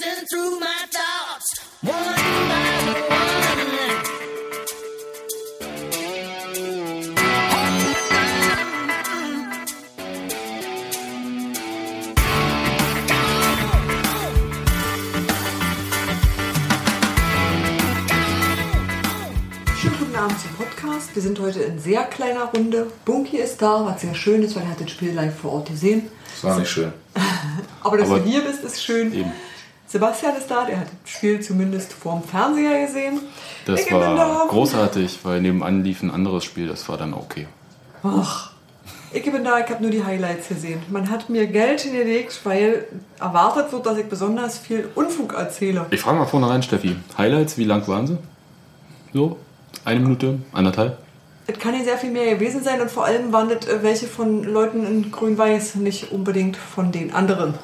racing through my thoughts, one by one. Schönen guten Abend zum Podcast. Wir sind heute in sehr kleiner Runde. Bunky ist da, was sehr schön ist, weil er hat das Spiel live vor Ort gesehen. Das war nicht schön. Aber dass Aber- du hier bist, ist schön. Eben. Sebastian ist da, der hat das Spiel zumindest vorm Fernseher gesehen. Das Ich war großartig, weil nebenan lief ein anderes Spiel, das war dann okay. Ach, ich bin da, ich habe nur die Highlights gesehen. Man hat mir Geld hingelegt, weil erwartet wird, dass ich besonders viel Unfug erzähle. Ich frage mal vornherein, Steffi, Highlights, wie lang waren sie? So? Eine Minute? Anderthalb? Es kann nicht sehr viel mehr gewesen sein und vor allem waren das äh, welche von Leuten in Grün-Weiß, nicht unbedingt von den anderen.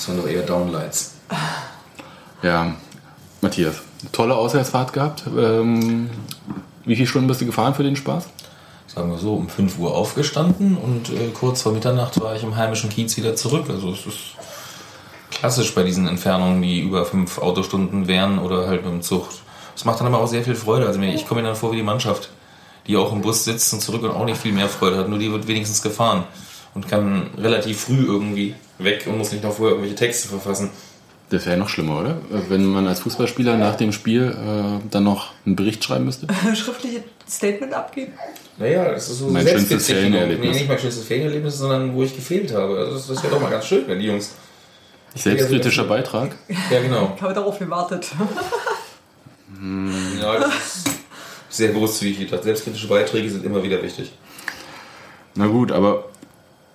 Das waren doch eher Downlights. Ja, Matthias, tolle Auswärtsfahrt gehabt. Ähm, wie viele Stunden bist du gefahren für den Spaß? Sagen wir so, um 5 Uhr aufgestanden und äh, kurz vor Mitternacht war ich im heimischen Kiez wieder zurück. Also es ist klassisch bei diesen Entfernungen, die über 5 Autostunden wären oder halt mit dem Zug. Es macht dann aber auch sehr viel Freude. Also ich komme mir dann vor wie die Mannschaft, die auch im Bus sitzt und zurück und auch nicht viel mehr Freude hat. Nur die wird wenigstens gefahren und kann relativ früh irgendwie weg und muss nicht noch vorher irgendwelche Texte verfassen. Das wäre ja noch schlimmer, oder? Wenn man als Fußballspieler nach dem Spiel äh, dann noch einen Bericht schreiben müsste. Schriftliches Statement abgeben. Naja, das ist so Mein schönstes. Ferienerlebnis. Nee, nicht mein schönstes Ferienerlebnis, sondern wo ich gefehlt habe. Also das, das wäre doch mal ganz schön, wenn die Jungs. Selbstkritischer Beitrag. Ja, genau. Ich habe darauf gewartet. Ja, das ist sehr großzügig gedacht. Selbstkritische Beiträge sind immer wieder wichtig. Na gut, aber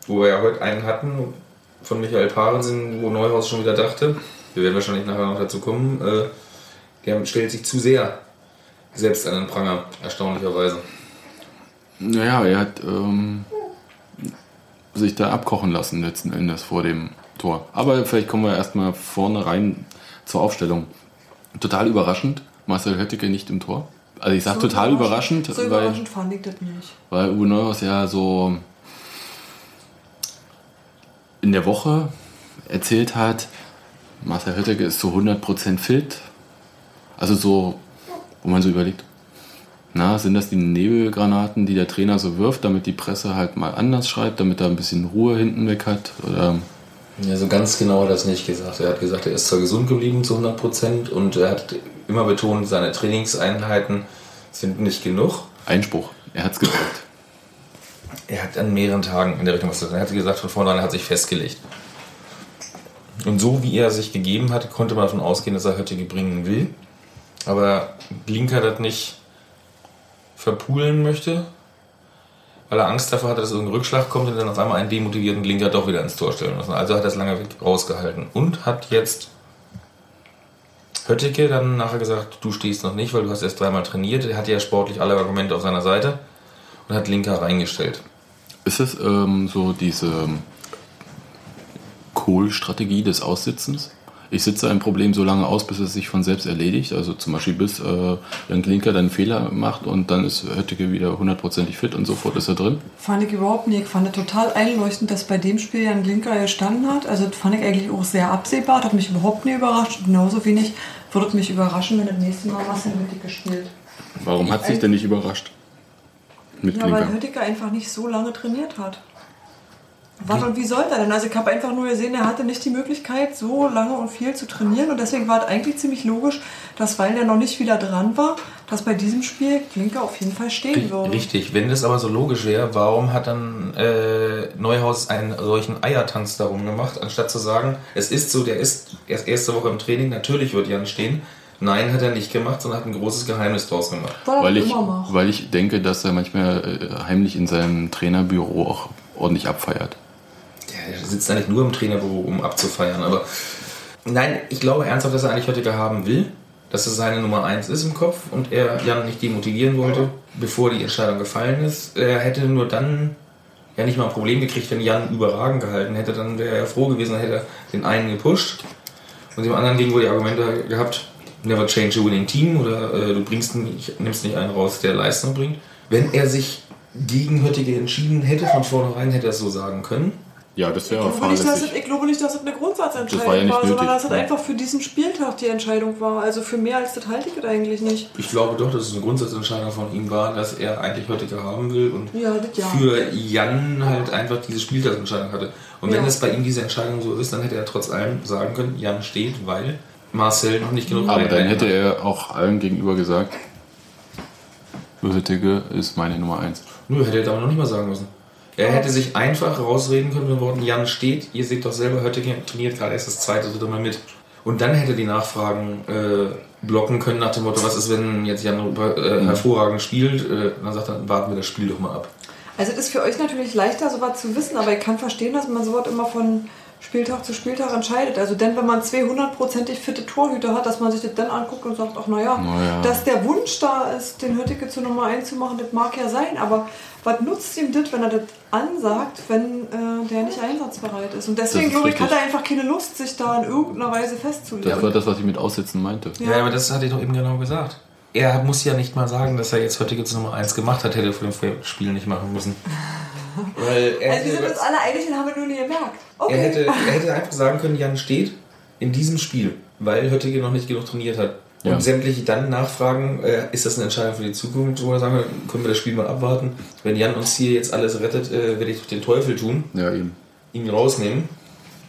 Wo wir ja heute einen hatten von Michael Parensen, wo Neuhaus schon wieder dachte, wir werden wahrscheinlich nachher noch dazu kommen, äh, der stellt sich zu sehr selbst an den Pranger, erstaunlicherweise. naja, er hat ähm, sich da abkochen lassen letzten Endes vor dem Tor. Aber vielleicht kommen wir erstmal vorne rein zur Aufstellung. Total überraschend, Marcel Höttike nicht im Tor. Also ich sage So total überraschend, So weil, überraschend fand ich das nicht. weil Uwe Neuhaus ja so in der Woche erzählt hat, Marcel Höttike ist zu 100% fit. Also so, wo man so überlegt, na, sind das die Nebelgranaten, die der Trainer so wirft, damit die Presse halt mal anders schreibt, damit er ein bisschen Ruhe hinten weg hat? Oder Ja, so ganz genau hat er es nicht gesagt. Er hat gesagt, er ist zwar gesund geblieben zu 100 Prozent und er hat immer betont, seine Trainingseinheiten sind nicht genug. Einspruch? Er hat es gesagt. Er hat an mehreren Tagen in der Richtung was gesagt. Er hat gesagt, von vornherein er hat sich festgelegt. Und so wie er sich gegeben hat, konnte man davon ausgehen, dass er Höttige bringen will. Aber Blinker das nicht verpulen möchte, weil er Angst davor hatte, dass irgendein Rückschlag kommt und dann auf einmal einen demotivierten Blinker doch wieder ins Tor stellen lassen. Also hat er es lange rausgehalten und hat jetzt Höttike dann nachher gesagt, du stehst noch nicht, weil du hast erst dreimal trainiert. Er hatte ja sportlich alle Argumente auf seiner Seite und hat Linker reingestellt. Ist es ähm, so diese Kohl-Strategie des Aussitzens? Ich sitze ein Problem so lange aus, bis es sich von selbst erledigt. Also zum Beispiel bis äh, Jan Klinker dann einen Fehler macht und dann ist Höttike wieder hundertprozentig fit und sofort ist er drin. Fand ich überhaupt nicht. Ich fand es total einleuchtend, dass bei dem Spiel Jan Glinker gestanden hat. Also das fand ich eigentlich auch sehr absehbar. Hat mich überhaupt nicht überrascht. Genauso wenig würde es mich überraschen, wenn das nächste Mal Marcel Hüttike spielt. Warum hat sich denn nicht überrascht? Mit Ja, weil. Hüttike einfach nicht so lange trainiert hat. Was und wie sollte er denn? Also ich habe einfach nur gesehen, er hatte nicht die Möglichkeit, so lange und viel zu trainieren. Und deswegen war es eigentlich ziemlich logisch, dass weil er noch nicht wieder dran war, dass bei diesem Spiel Klinker auf jeden Fall stehen würde. Richtig, wenn das aber so logisch wäre, warum hat dann äh, Neuhaus einen solchen Eiertanz darum gemacht, anstatt zu sagen, es ist so, der ist erst erste Woche im Training, natürlich wird Jan stehen. Nein, hat er nicht gemacht, sondern hat ein großes Geheimnis draus gemacht. Weil ich, weil ich denke, dass er manchmal äh, heimlich in seinem Trainerbüro auch ordentlich abfeiert. Ja, er sitzt eigentlich nur im Trainerbüro, um abzufeiern, aber nein, ich glaube ernsthaft, dass er eigentlich Höttger haben will, dass es seine Nummer eins ist im Kopf und er Jan nicht demotivieren wollte, bevor die Entscheidung gefallen ist. Er hätte nur dann ja nicht mal ein Problem gekriegt, wenn Jan überragend gehalten hätte, dann wäre er froh gewesen, dann hätte er den einen gepusht und dem anderen gegenüber die Argumente gehabt, never change a winning team oder äh, du bringst nicht, nimmst nicht einen raus, der Leistung bringt. Wenn er sich gegen Höttige entschieden hätte, von vornherein hätte er es so sagen können. Ja, das wäre nicht, es, fahrlässig. ich glaube nicht, dass es eine Grundsatzentscheidung Das war ja nicht sondern dass es einfach für diesen Spieltag die Entscheidung war. Also für mehr als das halte ich das eigentlich nicht. Ich glaube doch, dass es eine Grundsatzentscheidung von ihm war, dass er eigentlich Höttger haben will und Ja, das ja. für Jan halt einfach diese Spieltagsentscheidung hatte. Und wenn Ja. es bei ihm diese Entscheidung so ist, dann hätte er trotz allem sagen können, Jan steht, weil Marcel noch nicht genug Aber dann hätte hat. er auch allen gegenüber gesagt, Hüttige ist meine Nummer 1. Nö, hätte er aber noch nicht mal sagen müssen. Er hätte sich einfach rausreden können mit den Worten, Jan steht, ihr seht doch selber, Höttger trainiert gerade erst das zweite, dritte Mal mit. Und dann hätte er die Nachfragen äh, blocken können nach dem Motto, was ist, wenn jetzt Jan äh, hervorragend spielt? Äh, dann sagt er, warten wir das Spiel doch mal ab. Also es ist für euch natürlich leichter, sowas zu wissen, aber ich kann verstehen, dass man sowas immer von Spieltag zu Spieltag entscheidet. Also denn wenn man zwei hundertprozentig fitte Torhüter hat, dass man sich das dann anguckt und sagt, ach naja, Na ja. dass der Wunsch da ist, den Höttike zur Nummer 1 zu machen, das mag ja sein, aber was nutzt ihm das, wenn er das ansagt, wenn äh, der nicht einsatzbereit ist? Und deswegen, glaube ich, hat er einfach keine Lust, sich da in irgendeiner Weise festzulegen. Das war das, was ich mit Aussitzen meinte. Ja, aber das hatte ich doch eben genau gesagt. Er muss ja nicht mal sagen, dass er jetzt heute jetzt Nummer 1 gemacht hat, hätte er vor dem Spiel nicht machen müssen. Weil er, Also wir sind uns alle einig, den haben wir nur nie gemerkt. Okay. er, hätte, er hätte einfach sagen können, Jan steht in diesem Spiel, weil Höttige noch nicht genug trainiert hat. Und Ja. sämtliche dann nachfragen, äh, ist das eine Entscheidung für die Zukunft, wo er sagen kann, können wir das Spiel mal abwarten. Wenn Jan uns hier jetzt alles rettet, äh, werde ich den Teufel tun, Ja, eben. ihn rausnehmen.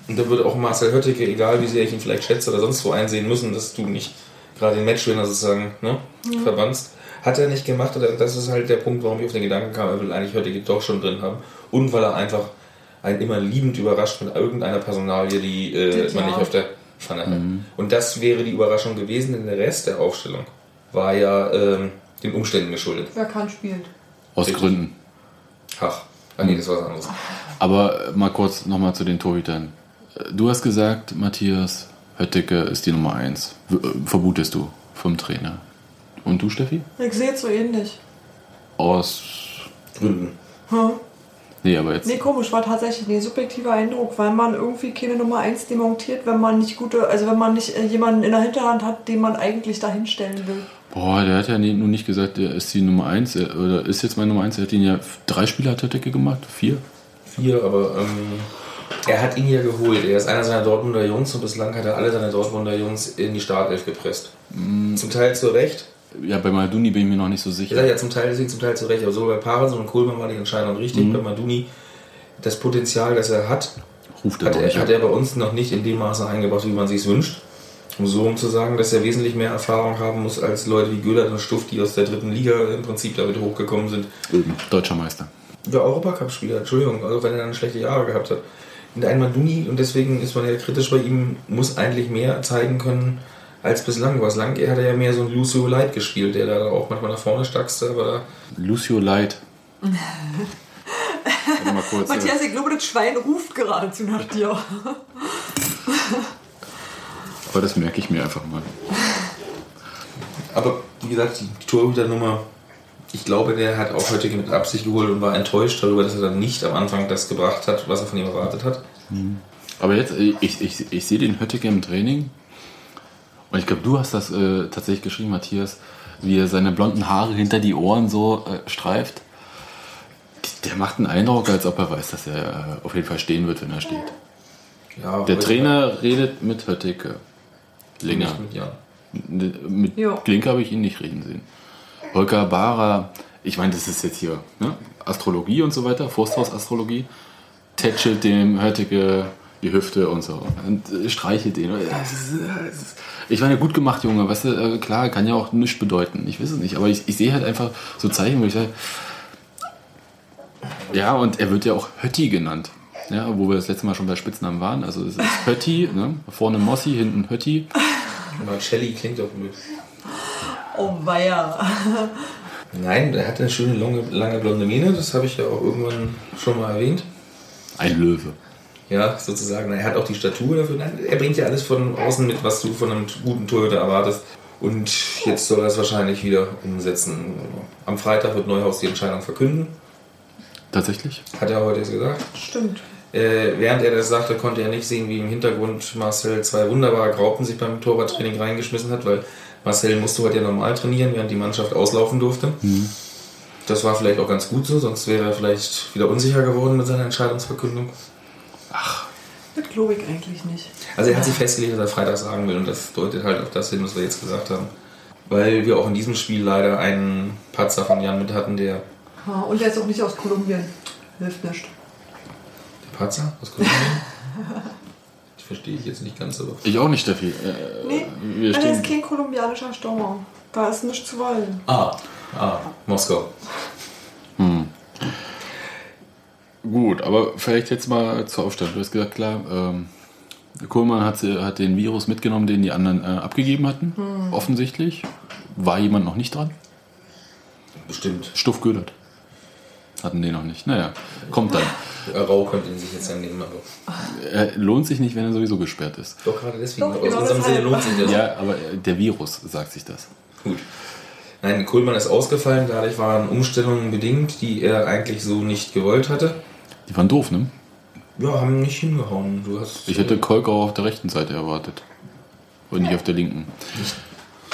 Und da würde auch Marcel Höttike, egal wie sehr ich ihn vielleicht schätze oder sonst wo einsehen müssen, dass du nicht gerade den Matchwinner sozusagen ne, verbannst. Hat er nicht gemacht, oder das ist halt der Punkt, warum ich auf den Gedanken kam, er will eigentlich Höttike doch schon drin haben. Und weil er einfach einen immer liebend überrascht mit irgendeiner Personalie, die äh, man nicht auf der Pfanne hat. Und das wäre die Überraschung gewesen, denn der Rest der Aufstellung war ja ähm, den Umständen geschuldet. Wer kann spielen? Aus Richtig. Gründen. Ach, ah, nee, das war was anderes. Aber mal kurz nochmal zu den Torhütern. Du hast gesagt, Matthias, Höttike ist die Nummer 1. Verbotest du vom Trainer. Und du, Steffi? Ich sehe es so ähnlich. Aus. Gründen. Hm? Nee, aber jetzt. Nee, komisch, war tatsächlich ein subjektiver Eindruck, weil man irgendwie keine Nummer 1 demontiert, wenn man nicht gute, also wenn man nicht äh, jemanden in der Hinterhand hat, den man eigentlich dahin stellen will. Boah, der hat ja nie- nun nicht gesagt, der ist die Nummer 1. er- Oder ist jetzt meine Nummer 1. Er hat ihn ja. Drei Spiele hat Höttike gemacht? Vier? Vier, aber ähm, er hat ihn ja geholt. Er ist einer seiner Dortmunder Jungs und bislang hat er alle seine Dortmunder Jungs in die Startelf gepresst. Zum Teil zu Recht. Ja, bei Malduni bin ich mir noch nicht so Ich sicher. sage ja zum Teil deswegen zum Teil zu Recht, aber so bei Parensen und Kohlmann war die Entscheidung richtig. Bei Maduni das Potenzial, das er hat, Ruft er hat er, hat er bei uns noch nicht in dem Maße eingebracht, wie man sich es wünscht. Um so um zu sagen, dass er wesentlich mehr Erfahrung haben muss als Leute wie Göller und Stuff, die aus der dritten Liga im Prinzip damit hochgekommen sind. Deutscher Meister. Ja, Europacup-Spieler, Entschuldigung, also wenn er dann schlechte Jahre gehabt hat. Und ein Maduni, und deswegen ist man ja kritisch bei ihm, muss eigentlich mehr zeigen können als bislang. Bislang hat er ja mehr so ein Lucio Light gespielt, der da auch manchmal nach vorne stackste, aber Lucio Light. Mal kurz. Matthias, ich glaube, das Schwein ruft geradezu nach dir. Aber das merke ich mir einfach mal. Aber wie gesagt, die Torhüternummer, ich glaube, der hat auch heute mit Absicht geholt und war enttäuscht darüber, dass er dann nicht am Anfang das gebracht hat, was er von ihm erwartet hat. Aber jetzt, ich, ich, ich sehe den Höttike im Training. Und ich glaube, du hast das äh, tatsächlich geschrieben, Matthias, wie er seine blonden Haare hinter die Ohren so äh, streift. Der macht einen Eindruck, als ob er weiß, dass er äh, auf jeden Fall stehen wird, wenn er steht. Ja, Der Trainer redet mit Höttike. Länger. Nicht mit Jan. Mit Ja. Klinke habe ich ihn nicht reden sehen. Holger Bahrer, ich meine, das ist jetzt hier ne? Astrologie und so weiter, Forsthaus-Astrologie, tätschelt dem Höttike die Hüfte und so und äh, streichelt das ist, ich meine, gut gemacht, Junge, weißt du, äh, klar, kann ja auch nichts bedeuten, ich weiß es nicht, aber ich, ich sehe halt einfach so Zeichen, wo ich sage, ja, und er wird ja auch Hötti genannt. Ja, wo wir das letzte Mal schon bei Spitznamen waren. Also es ist Hötti, ne? vorne Mossi, hinten Hötti. Marcelli klingt doch blöd. Oh weia. Nein, der hat eine schöne, lange, lange blonde Mähne, das habe ich ja auch irgendwann schon mal erwähnt. Ein Löwe. Ja, sozusagen. Er hat auch die Statur dafür. Nein, er bringt ja alles von außen mit, was du von einem guten Torhüter erwartest. Und jetzt soll er es wahrscheinlich wieder umsetzen. Am Freitag wird Neuhaus die Entscheidung verkünden. Tatsächlich? Hat er heute jetzt gesagt. Stimmt. Äh, während er das sagte, konnte er nicht sehen, wie im Hintergrund Marcel zwei wunderbare Graupen sich beim Torwarttraining reingeschmissen hat, weil Marcel musste heute ja normal trainieren, während die Mannschaft auslaufen durfte. Das war vielleicht auch ganz gut so, sonst wäre er vielleicht wieder unsicher geworden mit seiner Entscheidungsverkündung. Das glaube ich eigentlich nicht. Also er hat sich festgelegt, dass er Freitag sagen will und das deutet halt auf das hin, was wir jetzt gesagt haben. Weil wir auch in diesem Spiel leider einen Patzer von Jan mit hatten, der... Ha, Und er ist auch nicht aus Kolumbien. Hilft nicht. Der Patzer? Kommt Das verstehe ich jetzt nicht ganz, aber... Ich auch nicht, Steffi. Äh, Nee, wir er ist stehen. kein kolumbianischer Stauer. Da ist nichts zu wollen. Ah, ah, Moskau. Gut, aber vielleicht jetzt mal zur Aufstellung. Du hast gesagt, klar, ähm, Kohlmann hat, sie- hat den Virus mitgenommen, den die anderen äh, abgegeben hatten. Offensichtlich. War jemand noch nicht dran? Bestimmt. Stuff Gödert. Hatten die noch nicht. Naja, kommt dann. Rau könnte ihn sich jetzt dann nehmen, aber... Er lohnt sich nicht, wenn er sowieso gesperrt ist. Doch, gerade deswegen. Doch, aus genau unserem. Sinne lohnt sich das. Ja, aber äh, der Virus sagt sich das. Gut. Nein, Kohlmann ist ausgefallen, dadurch waren Umstellungen bedingt, die er eigentlich so nicht gewollt hatte. Die waren doof, ne? Ja, haben nicht hingehauen. Du hast, Ich hätte Kolkau auf der rechten Seite erwartet. Und nicht auf der linken.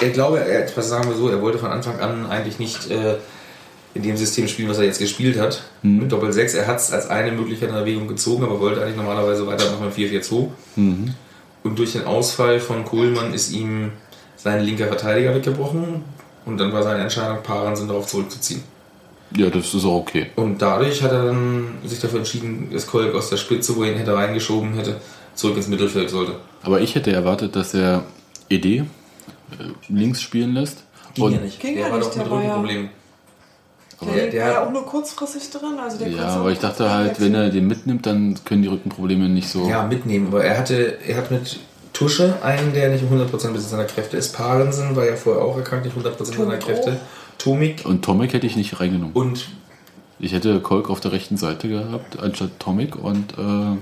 Ich glaube, er, was sagen wir so, er wollte von Anfang an eigentlich nicht äh, in dem System spielen, was er jetzt gespielt hat. Mit Doppel 6. Er hat es als eine Möglichkeit in Erwägung gezogen, aber wollte eigentlich normalerweise weitermachen mit 4-4-2. Und durch den Ausfall von Kohlmann ist ihm sein linker Verteidiger weggebrochen. Und dann war seine Entscheidung, Paaren darauf zurückzuziehen. Ja, das ist auch okay. Und dadurch hat er dann sich dafür entschieden, dass Kolk aus der Spitze, wo er ihn hätte reingeschoben hätte, zurück ins Mittelfeld sollte. Aber ich hätte erwartet, dass er ED äh, links spielen lässt. Ging Und- ja nicht. Ging der ja war nicht, doch mit der war ja- Rückenproblemen. Der, Der- war ja auch nur kurzfristig drin. Also der Ja, aber ich dachte halt, wenn er den mitnimmt, dann können die Rückenprobleme nicht so. Ja, mitnehmen. Aber er hatte, er hat mit Tusche einen, der nicht um 100% Besitz seiner Kräfte ist. Parensen war ja vorher auch erkrankt, nicht 100% seiner Tomik Kräfte. Tomik Und Tomek hätte ich nicht reingenommen. und Ich hätte Kolk auf der rechten Seite gehabt, anstatt Tomek. Und äh,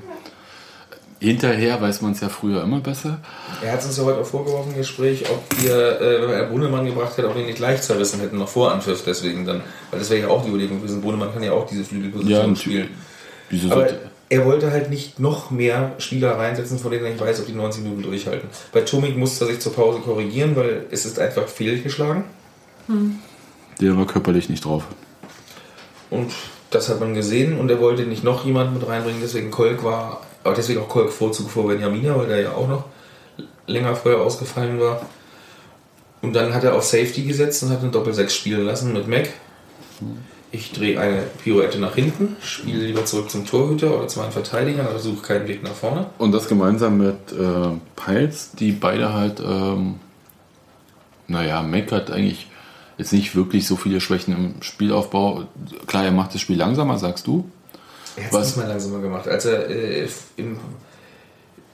hinterher weiß man es ja früher immer besser. er hat uns ja heute auch vorgeworfen im Gespräch, ob wir, äh, wenn er Brunnemann gebracht hätte, ob wir ihn nicht gleich zerrissen hätten, noch vor Anpfiff deswegen dann. Weil das wäre ja auch die Überlegung gewesen. Brunnemann kann ja auch diese Flügelposition Ja, spielen. Wieso Aber sollte. er wollte halt nicht noch mehr Spieler reinsetzen, von denen er nicht weiß, ob die 90 Minuten durchhalten. Bei Tomik musste er sich zur Pause korrigieren, weil es ist einfach fehlgeschlagen. Der war körperlich nicht drauf. Und das hat man gesehen und er wollte nicht noch jemanden mit reinbringen, deswegen Kolk war, aber deswegen auch Kolk Vorzug vor Benjamina, weil der ja auch noch länger vorher ausgefallen war. Und dann hat er auf Safety gesetzt und hat eine Doppel-6 spielen lassen mit Mac. Ich drehe eine Pirouette nach hinten, spiele lieber zurück zum Torhüter oder zu meinen Verteidigern, aber suche keinen Weg nach vorne. Und das gemeinsam mit äh, Piles, die beide halt, ähm, naja, Mac hat eigentlich jetzt nicht wirklich so viele Schwächen im Spielaufbau. Klar, er macht das Spiel langsamer, sagst du. Er hat es nicht mal langsamer gemacht. Als er äh, im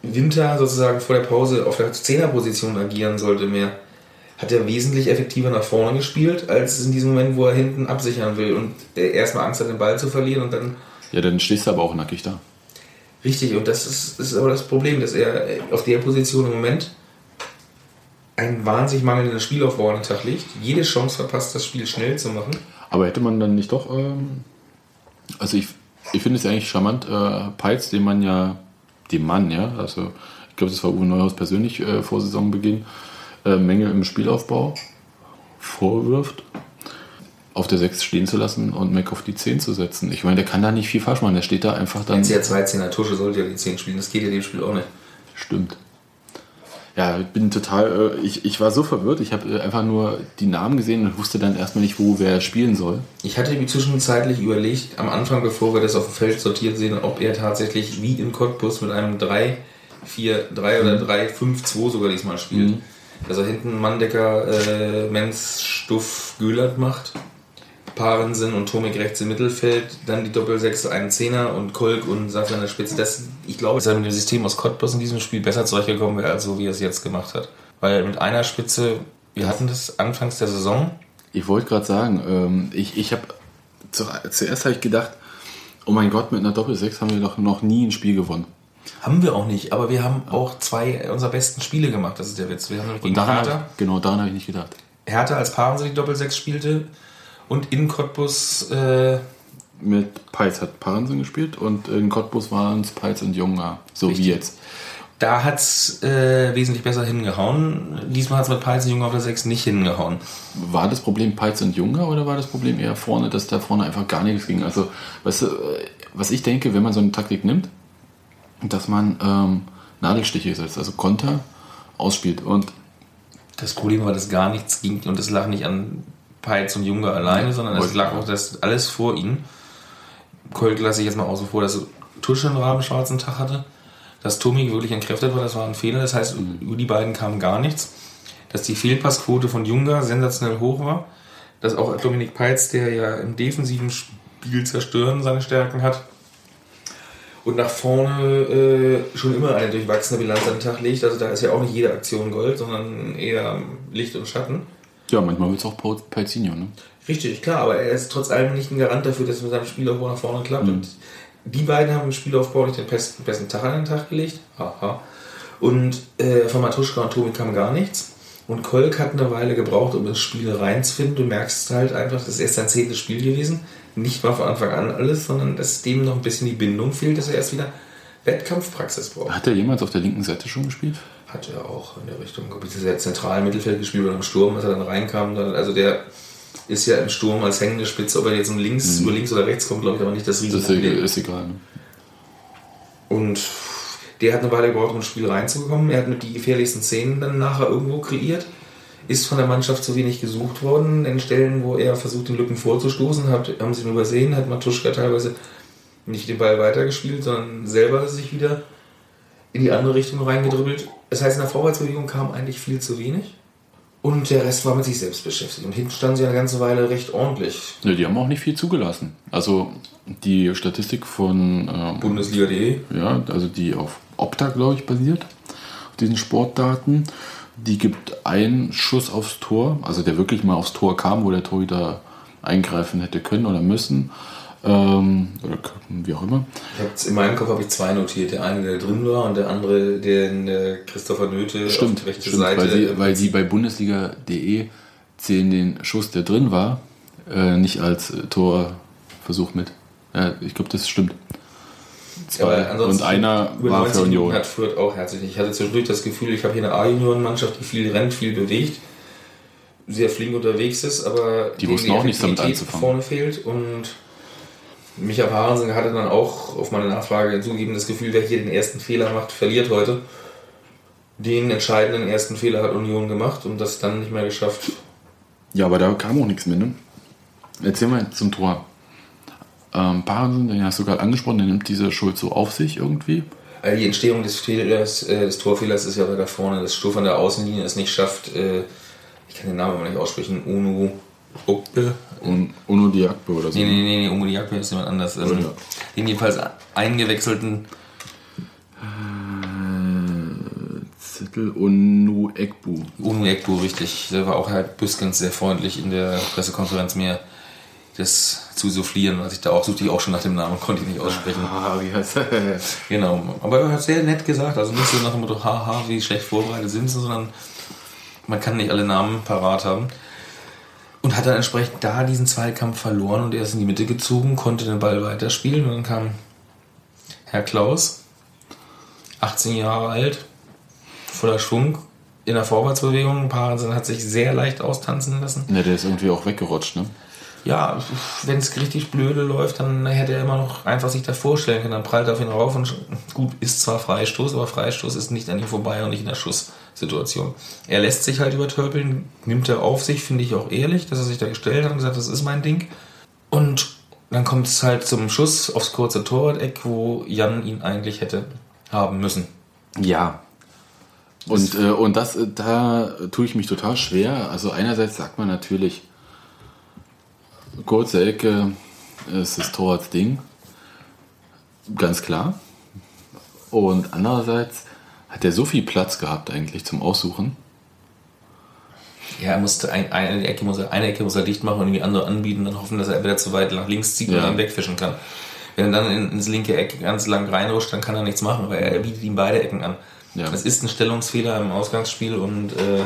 Winter sozusagen vor der Pause auf der Zehnerposition agieren sollte mehr, hat er wesentlich effektiver nach vorne gespielt, als in diesem Moment, wo er hinten absichern will und äh, erstmal Angst hat, den Ball zu verlieren und dann Ja, dann stehst du aber auch nackig da. richtig. Und das ist, ist aber das Problem, dass er äh, auf der Position im Moment einen wahnsinnig mangelnden Spielaufbau an den Tag legt, jede Chance verpasst, das Spiel schnell zu machen. Aber hätte man dann nicht doch, ähm, also ich, ich finde es ja eigentlich charmant, äh, Peitz, den man ja, dem Mann, ja, also ich glaube, das war Uwe Neuhaus persönlich äh, vor Saisonbeginn, äh, Mängel im Spielaufbau vorwirft, auf der 6 stehen zu lassen und Mac auf die 10 zu setzen. Ich meine, der kann da nicht viel falsch machen, der steht da einfach dann. Wenn sie ja 13er Tusche sollte ja die 10 spielen, das geht ja dem Spiel auch nicht. Stimmt. Ja, ich bin total, äh, ich, ich war so verwirrt, ich habe einfach nur die Namen gesehen und wusste dann erstmal nicht, wo wer spielen soll. Ich hatte mir zwischenzeitlich überlegt, am Anfang, bevor wir das auf dem Feld sortiert sehen, ob er tatsächlich wie in Cottbus mit einem 3, 4, 3 oder 3, 5, 2 sogar diesmal spielt. Dass er hinten Manndecker, äh, Menz, Stuff, Gülert macht. Parensen und Tomik rechts im Mittelfeld, dann die Doppelsechse, einen Zehner und Kolk und Safran an der Spitze. Das, ich glaube, dass er mit dem System aus Cottbus in diesem Spiel besser zurechtgekommen wäre, als so wie er es jetzt gemacht hat. Weil mit einer Spitze, wir hatten das anfangs der Saison, Ich wollte gerade sagen, ähm, ich, ich habe zu, zuerst habe ich gedacht, oh mein Gott, mit einer Doppel-6 haben wir doch noch nie ein Spiel gewonnen. Haben wir auch nicht, aber wir haben auch zwei unserer besten Spiele gemacht, das ist der Witz. Wir haben nämlich Und gegen daran, Hertha, hab- genau, daran habe ich nicht gedacht. Hertha als Paaren die Doppel-6 spielte und in Cottbus, äh, Mit Peitz hat Parensen gespielt und in Cottbus waren es Peitz und Junger, so Richtig. wie jetzt. da hat es äh, wesentlich besser hingehauen. Diesmal hat es mit Peitz Junge auf der 6 nicht hingehauen. War das Problem Peitz und Junger oder war das Problem eher vorne, dass da vorne einfach gar nichts ging? Also, weißt du, was ich denke, wenn man so eine Taktik nimmt, dass man ähm, Nadelstiche setzt, also Konter ausspielt. Und Das Problem war, dass gar nichts ging und es lag nicht an Peitz und Junge alleine, sondern es lag auch das alles vor ihnen. Colt lasse ich jetzt mal außen vor, dass Tusche einen rabenschwarzen Tag hatte. Dass Tommy wirklich entkräftet war, das war ein Fehler. Das heißt, über die beiden kam gar nichts. Dass die Fehlpassquote von Junga sensationell hoch war. Dass auch Dominik Peitz, der ja im defensiven Spiel zerstören seine Stärken hat, und nach vorne äh, schon immer eine durchwachsene Bilanz an den Tag legt. Also da ist ja auch nicht jede Aktion Gold, sondern eher Licht und Schatten. Ja, manchmal wird es auch Pelzinho, ne? Richtig, klar, aber er ist trotz allem nicht ein Garant dafür, dass es mit seinem Spielaufbau nach vorne klappt. Und die beiden haben im Spielaufbau nicht den besten, besten Tag an den Tag gelegt. Haha. Und äh, von Matuschka und Tobi kam gar nichts. Und Kolk hat eine Weile gebraucht, um ins Spiel reinzufinden. Du merkst halt einfach, das ist erst sein zehntes Spiel gewesen. Nicht mal von Anfang an alles, sondern dass dem noch ein bisschen die Bindung fehlt, dass er erst wieder Wettkampfpraxis braucht. Hat er jemals auf der linken Seite schon gespielt? Hat er auch in der Richtung, glaube ich, sehr zentral im Mittelfeld gespielt oder im Sturm, als er dann reinkam. Also der ist ja im Sturm als hängende Spitze, ob er jetzt um links, über links oder rechts kommt, glaube ich, aber nicht das Das ist, Riesenproblem. ist egal. Ne? Und der hat eine Weile gebraucht, um ins Spiel reinzukommen. Er hat mit die gefährlichsten Szenen dann nachher irgendwo kreiert. Ist von der Mannschaft zu wenig gesucht worden. In Stellen, wo er versucht, den Lücken vorzustoßen, hat, haben sie ihn übersehen, hat Matuschka teilweise nicht den Ball weitergespielt, sondern selber sich wieder in die andere Richtung reingedribbelt. Das heißt, in der Vorwärtsbewegung kam eigentlich viel zu wenig. Und der Rest war mit sich selbst beschäftigt. Und hinten standen sie eine ganze Weile recht ordentlich. Ja, die haben auch nicht viel zugelassen. Also die Statistik von ähm, Bundesliga.de. ja, also die auf Opta, glaube ich, basiert, auf diesen Sportdaten. Die gibt einen Schuss aufs Tor, also der wirklich mal aufs Tor kam, wo der Torhüter eingreifen hätte können oder müssen. Ähm, oder wie auch immer. In meinem Kopf habe ich zwei notiert. Der eine, der drin war, und der andere, den der Christopher Nöte Stimmt, auf die rechte stimmt Seite. weil, sie, weil sie bei Bundesliga.de zählen den Schuss, der drin war, äh, nicht als äh, Torversuch mit. Ja, ich glaube, das stimmt. Ja, Zwei. ansonsten Und einer war 90 für Union. Minuten Hat Fürth auch herzlich. Ich hatte zwischendurch das Gefühl, ich habe hier eine A-Junioren-Mannschaft, die viel rennt, viel bewegt, sehr flink unterwegs ist, aber Die wussten auch nichts damit anzufangen. vorne fehlt. Und Micha Parensen hatte dann auch auf meine Nachfrage zugegeben, das Gefühl, wer hier den ersten Fehler macht, verliert heute. Den entscheidenden ersten Fehler hat Union gemacht und das dann nicht mehr geschafft. Ja, aber da kam auch nichts mehr, ne? Erzähl mal zum Tor. Ähm, Parensen, den hast du gerade angesprochen, der nimmt diese Schuld so auf sich irgendwie. Also die Entstehung des Fehlers, äh, des Torfehlers ist ja weiter vorne, dass Stoff an der Außenlinie es nicht schafft, äh, ich kann den Namen aber nicht aussprechen, Unu Ukbe. Und Uno Diakbe oder so. Nee, nee, nee, nee, Umu Diakbe ist jemand anders. Ähm, Ja. Den jedenfalls eingewechselten, Zettel Unu Ekbu. Unu Ekbu, richtig. Der war auch halt Büskens sehr freundlich in der Pressekonferenz mir das zu soufflieren, als ich da auch suchte ich auch schon nach dem Namen, konnte ich nicht aussprechen. Ah, wie heißt er? Genau, aber er hat sehr nett gesagt, also nicht so nach dem Motto, haha, wie schlecht vorbereitet sind sie, sondern man kann nicht alle Namen parat haben. Und hat dann entsprechend da diesen Zweikampf verloren und er ist in die Mitte gezogen, konnte den Ball weiterspielen und dann kam Herr Klaus, 18 Jahre alt, voller Schwung, in der Vorwärtsbewegung. Parensen hat sich sehr leicht austanzen lassen. Ja, der ist irgendwie auch weggerutscht, ne? Ja, wenn es richtig blöde läuft, dann hätte er immer noch einfach sich da vorstellen können. Dann prallt er auf ihn rauf und gut, ist zwar Freistoß, aber Freistoß ist nicht an ihm vorbei und nicht in der Schusssituation. Er lässt sich halt übertölpeln, nimmt er auf sich, finde ich auch ehrlich, dass er sich da gestellt hat und gesagt, das ist mein Ding. Und dann kommt es halt zum Schuss aufs kurze Torwart-Eck, wo Jan ihn eigentlich hätte haben müssen. Ja. Und, äh, und das, äh, da tue ich mich total schwer. Also einerseits sagt man natürlich, kurze Ecke ist das Torwarts Ding. Ganz klar. Und andererseits hat er so viel Platz gehabt eigentlich zum Aussuchen. Ja, er musste ein, eine, Ecke muss er, eine Ecke muss er dicht machen und die andere anbieten, dann hoffen, dass er entweder zu weit nach links zieht Ja. oder dann wegfischen kann. Wenn er dann in, ins linke Eck ganz lang reinrutscht, dann kann er nichts machen, weil er bietet ihm beide Ecken an. Ja. Das ist ein Stellungsfehler im Ausgangsspiel und äh,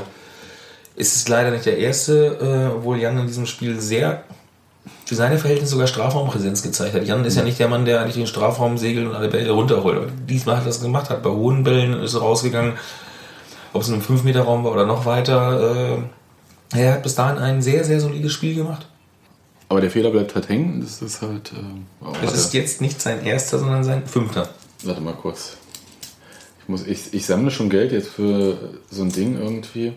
es ist leider nicht der erste, äh, obwohl Jan in diesem Spiel sehr für seine Verhältnisse sogar Strafraumpräsenz gezeigt hat. Jan ist ja nicht der Mann, der eigentlich den Strafraum segelt und alle Bälle runterholt. Aber diesmal hat er das gemacht, hat bei hohen Bällen ist rausgegangen, ob es in einem 5-Meter-Raum war oder noch weiter. Äh, er hat bis dahin ein sehr, sehr solides Spiel gemacht. Aber der Fehler bleibt halt hängen. Das ist halt. Äh, Es ist jetzt nicht sein erster, sondern sein fünfter. warte mal kurz. muss, ich, ich sammle schon Geld jetzt für so ein Ding irgendwie.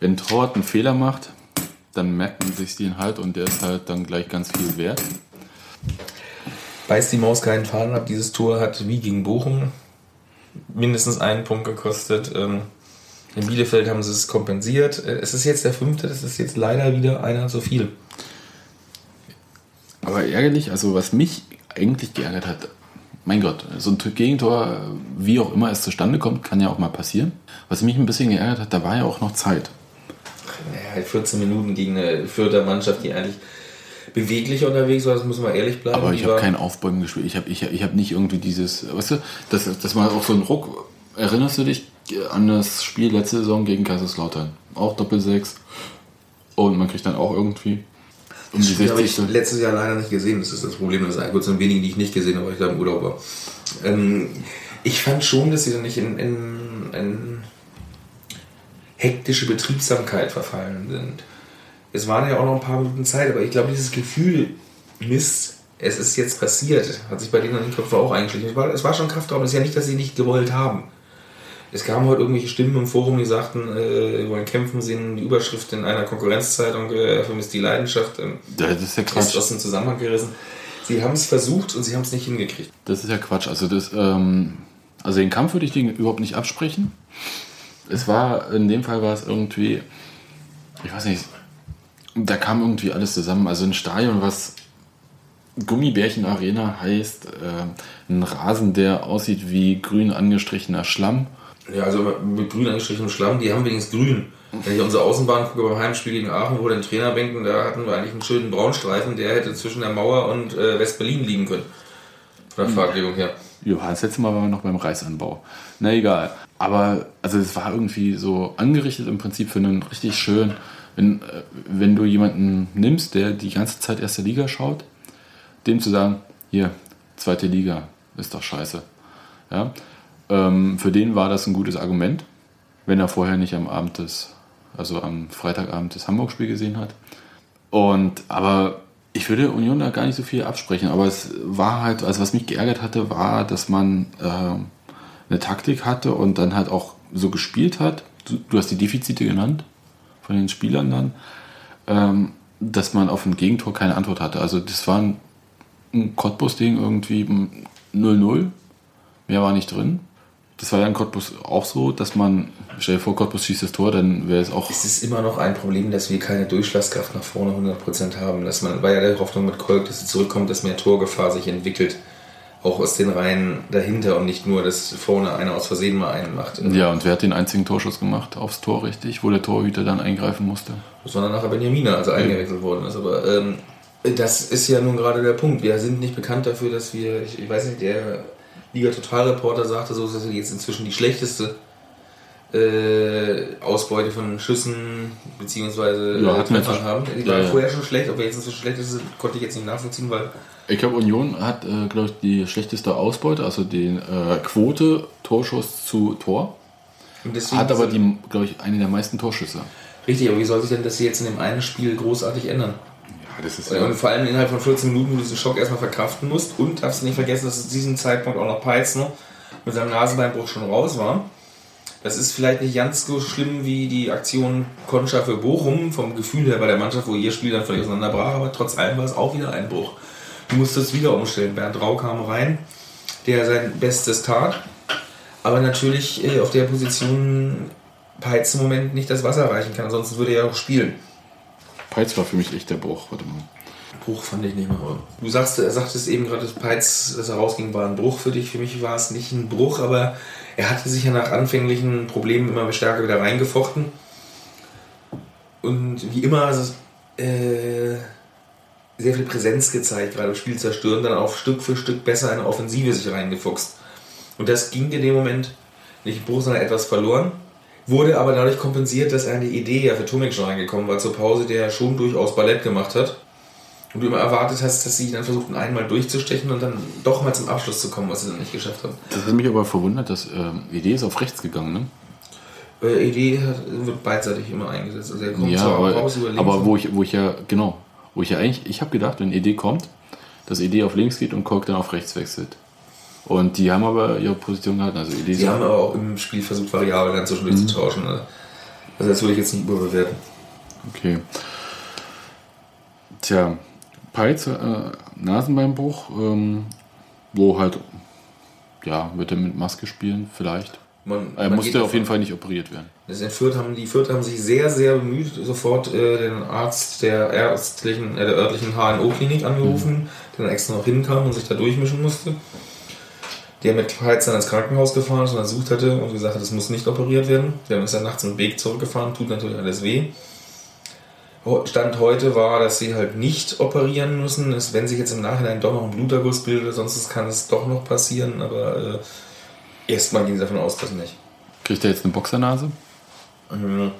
Wenn Torwart einen Fehler macht, dann merkt man sich den halt und der ist halt dann gleich ganz viel wert. Beißt die Maus keinen Faden ab. Dieses Tor hat wie gegen Bochum mindestens einen Punkt gekostet. Ähm, In Bielefeld haben sie es kompensiert. Äh, Es ist jetzt der fünfte, das ist jetzt leider wieder einer zu viel. Aber ärgerlich, also was mich eigentlich geärgert hat, mein Gott, so ein Gegentor, wie auch immer es zustande kommt, kann ja auch mal passieren. Was mich ein bisschen geärgert hat, da war ja auch noch Zeit. Halt 14 Minuten gegen eine Fürther Mannschaft, die eigentlich beweglich unterwegs war, das muss man ehrlich bleiben. Aber Die ich habe kein Aufbäumen gespielt. Ich habe ich, ich hab nicht irgendwie dieses, weißt du, das, das war auch so ein Ruck. Erinnerst du dich an das Spiel letzte Saison gegen Kaiserslautern? Auch Doppel-6. Und man kriegt dann auch irgendwie um die Das Spiel habe ich 60. letztes Jahr leider nicht gesehen. Das ist das Problem. Das ist kurz von wenigen, die ich nicht gesehen habe, weil ich da im Urlaub war. Ähm, ich fand schon, dass sie da nicht in, in, in hektische Betriebsamkeit verfallen sind. Es waren ja auch noch ein paar Minuten Zeit, aber ich glaube, dieses Gefühl, Mist, es ist jetzt passiert, hat sich bei denen in den Köpfen auch eingeschlichen. Es war, es war schon Kraftraum. Es ist ja nicht, dass sie nicht gewollt haben. Es kamen heute irgendwelche Stimmen im Forum, die sagten, äh, wir wollen kämpfen sehen, die Überschrift in einer Konkurrenzzeitung, äh, vermisst die Leidenschaft, ähm, Das ist ja ist Quatsch. aus dem Zusammenhang gerissen. Sie haben es versucht und sie haben es nicht hingekriegt. Das ist ja Quatsch. Also, das, ähm, also den Kampf würde ich denen überhaupt nicht absprechen. Es war, in dem Fall war es irgendwie, ich weiß nicht, da kam irgendwie alles zusammen. Also ein Stadion, was Gummibärchen Arena heißt, äh, ein Rasen, der aussieht wie grün angestrichener Schlamm. Ja, also mit grün angestrichenem Schlamm, die haben wenigstens grün. Wenn ich unsere Außenbahn gucke beim Heimspiel gegen Aachen, wo den Trainerbänken, da hatten wir eigentlich einen schönen Braunstreifen, der hätte zwischen der Mauer und äh, West-Berlin liegen können. Von der Farbgebung her. Ja, das letzte Mal waren wir noch beim Reisanbau. Na egal. Aber also es war irgendwie so angerichtet im Prinzip für einen richtig schön, wenn, äh, wenn du jemanden nimmst, der die ganze Zeit erste Liga schaut, dem zu sagen, hier, zweite Liga, ist doch scheiße. Ja? Ähm, für den war das ein gutes Argument, wenn er vorher nicht am Abend des, also am Freitagabend das Hamburg-Spiel gesehen hat. Und aber ich würde Union da gar nicht so viel absprechen, aber es war halt, also was mich geärgert hatte, war, dass man ähm, eine Taktik hatte und dann halt auch so gespielt hat. Du, du hast die Defizite genannt von den Spielern dann, ähm, dass man auf ein Gegentor keine Antwort hatte. Also das war ein, ein Cottbus-Ding irgendwie ein 0-0, mehr war nicht drin. Das war ja in Cottbus auch so, dass man, stell dir vor, Cottbus schießt das Tor, dann wäre es auch Es ist immer noch ein Problem, dass wir keine Durchschlagskraft nach vorne 100% haben. Dass man, war ja der Hoffnung mit Kolk, dass sie zurückkommt, dass mehr Torgefahr sich entwickelt. Auch aus den Reihen dahinter und nicht nur, dass vorne einer aus Versehen mal einen macht. Ja, und wer hat den einzigen Torschuss gemacht aufs Tor, richtig? Wo der Torhüter dann eingreifen musste? Das war dann nachher Benjamina, als er eingewechselt worden ist. Aber ähm, das ist ja nun gerade der Punkt. Wir sind nicht bekannt dafür, dass wir, ich, ich weiß nicht, der Liga Totalreporter sagte so, dass wir jetzt inzwischen die schlechteste äh, Ausbeute von Schüssen bzw. Ja, äh, wir Treffern haben. Die Ja, waren ja. vorher schon schlecht, ob wir jetzt inzwischen schlecht ist, konnte ich jetzt nicht nachvollziehen, weil Ich glaube, Union hat, äh, glaube ich, die schlechteste Ausbeute, also die äh, Quote Torschuss zu Tor. und deswegen Hat aber die, glaube ich, eine der meisten Torschüsse. Richtig, aber wie soll sich denn das jetzt in dem einen Spiel großartig ändern? Das ist Und vor allem innerhalb von 14 Minuten, wo du diesen Schock erstmal verkraften musst. Und darfst nicht vergessen, dass zu diesem Zeitpunkt auch noch Peitz ne, mit seinem Nasenbeinbruch schon raus war. Das ist vielleicht nicht ganz so schlimm wie die Aktion Concha für Bochum, vom Gefühl her bei der Mannschaft, wo ihr Spiel dann völlig auseinanderbrach, aber trotz allem war es auch wieder ein Bruch. Du musstest wieder umstellen. Bernd Rau kam rein, der sein Bestes tat, aber natürlich äh, auf der Position Peitz im Moment nicht das Wasser reichen kann, ansonsten würde er ja auch spielen. Peitz war für mich echt der Bruch. Warte mal. Bruch fand ich nicht mehr. Du sagst, er sagtest eben gerade, dass Peitz, dass er rausging, war ein Bruch für dich. Für mich war es nicht ein Bruch, aber er hatte sich ja nach anfänglichen Problemen immer stärker wieder reingefochten. Und wie immer äh, sehr viel Präsenz gezeigt, gerade im Spiel zerstören, dann auch Stück für Stück besser in eine Offensive sich reingefuchst. Und das ging in dem Moment nicht Bruch, sondern etwas verloren. Wurde aber dadurch kompensiert, dass eine Idee ja für Tomek schon reingekommen war zur Pause, der schon durchaus Ballett gemacht hat. Und du immer erwartet hast, dass sie dann versuchten, einmal durchzustechen und dann doch mal zum Abschluss zu kommen, was sie dann nicht geschafft haben. Das hat mich aber verwundert, dass ähm, Idee ist auf rechts gegangen, ne? Äh, Idee hat, wird beidseitig immer eingesetzt. Also er kommt Ja, aber, raus über links. aber wo ich, wo ich ja, genau, wo ich ja eigentlich, ich habe gedacht, wenn Idee kommt, dass Idee auf links geht und Kork dann auf rechts wechselt. Und die haben aber ihre Position gehalten. Also Elisa, Sie haben aber auch im Spiel versucht, Variablen dann zwischendurch zu tauschen. Also das würde ich jetzt nicht überbewerten. Okay. Tja, Peitz, äh, Nasenbeinbruch, ähm, wo halt, ja, wird er mit Maske spielen, vielleicht. Man, Er man musste auf jeden Fall nicht operiert werden. Das in Fürth haben, die Fürth haben sich sehr, sehr bemüht, sofort äh, den Arzt der ärztlichen, äh, der örtlichen HNO-Klinik angerufen, der dann extra noch hinkam und sich da durchmischen musste. Der mit Heiz dann ins Krankenhaus gefahren ist und untersucht hatte und gesagt hat, es muss nicht operiert werden. Der ist dann nachts im Weg zurückgefahren, tut natürlich alles weh. Stand heute war, dass sie halt nicht operieren müssen. Wenn sich jetzt im Nachhinein doch noch ein Bluterguss bildet, sonst kann es doch noch passieren, aber äh, erstmal gehen sie davon aus, dass nicht. Kriegt er jetzt eine Boxernase? Mhm.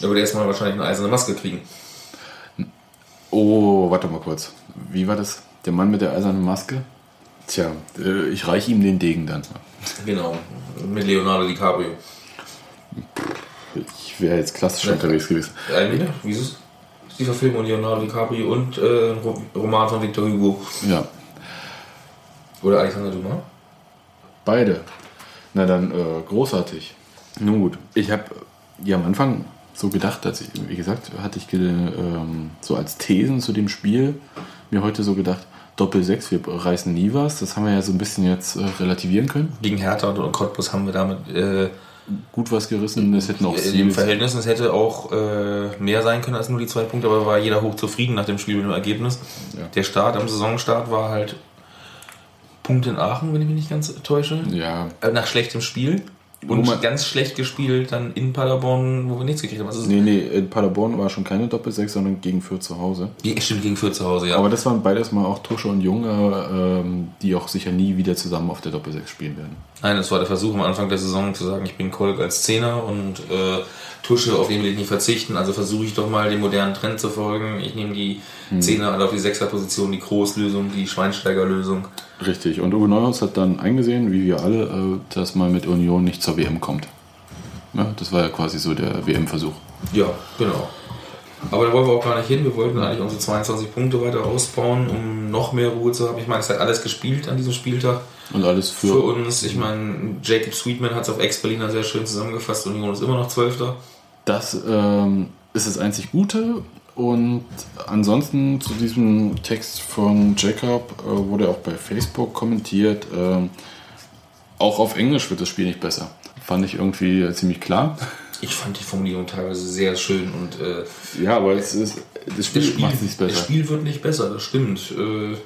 Er würde erstmal wahrscheinlich eine eiserne Maske kriegen. Oh, warte mal kurz. Wie war das? Der Mann mit der eisernen Maske? Tja, äh, ich reiche ihm den Degen dann. Genau. Mit Leonardo DiCaprio. Ich wäre jetzt klassisch unterwegs gewesen. Eigentlich, ne? Wieso die Verfilmung Leonardo DiCaprio und äh, Roman von Victor Hugo? Ja, Oder Alexander Dumas? beide. Na dann, äh, großartig. Nun gut, ich habe ja am Anfang so gedacht, dass ich, wie gesagt, hatte ich ähm, so als Thesen zu dem Spiel mir heute so gedacht, Doppel 6, wir reißen nie was. Das haben wir ja so ein bisschen jetzt äh, relativieren können. Gegen Hertha und Cottbus haben wir damit äh, Gut was gerissen, es hätten auch in dem Verhältnis, es hätte auch äh, mehr sein können als nur die zwei Punkte, aber war jeder hoch zufrieden nach dem Spiel mit dem Ergebnis. Ja. Der Start am Saisonstart war halt Punkt in Aachen, wenn ich mich nicht ganz täusche. Ja, Äh, Nach schlechtem Spiel. Und man- ganz schlecht gespielt dann in Paderborn, wo wir nichts gekriegt haben. Also, nee, nee, in Paderborn war schon keine Doppel 6, sondern gegen Fürth zu Hause. Wie- Stimmt, gegen Fürth zu Hause, ja. Aber das waren beides mal auch Tusche und Junge, ähm, die auch sicher nie wieder zusammen auf der Doppel 6 spielen werden. Nein, das war der Versuch am Anfang der Saison zu sagen, ich bin Kolk als Zehner und äh, Tusche, auf den will ich nicht verzichten. Also versuche ich doch mal den modernen Trend zu folgen. Ich nehme die Zehner alle auf die Sechserposition, die Großlösung, die Schweinsteiger-Lösung. Richtig. Und Uwe Neuhaus hat dann eingesehen, wie wir alle, äh, dass man mit Union nicht zur WM kommt. Ja, das war ja quasi so der WM-Versuch. Ja, genau. Aber da wollen wir auch gar nicht hin. Wir wollten eigentlich unsere 22 Punkte weiter ausbauen, um noch mehr Ruhe zu haben. Ich meine, es hat alles gespielt an diesem Spieltag. Und alles Für für. uns, ich meine, Jacob Sweetman hat es auf Ex-Berliner sehr schön zusammengefasst. Union ist immer noch Zwölfter. Das ähm, ist das einzig Gute. Und ansonsten zu diesem Text von Jacob äh, wurde auch bei Facebook kommentiert. ähm, auch auf Englisch wird das Spiel nicht besser. Fand ich irgendwie ziemlich klar. Ich fand die Formulierung teilweise sehr schön und äh, Ja, aber es ist, das Spiel, das, Spiel, macht nicht das besser. Spiel wird nicht besser, das stimmt. Äh,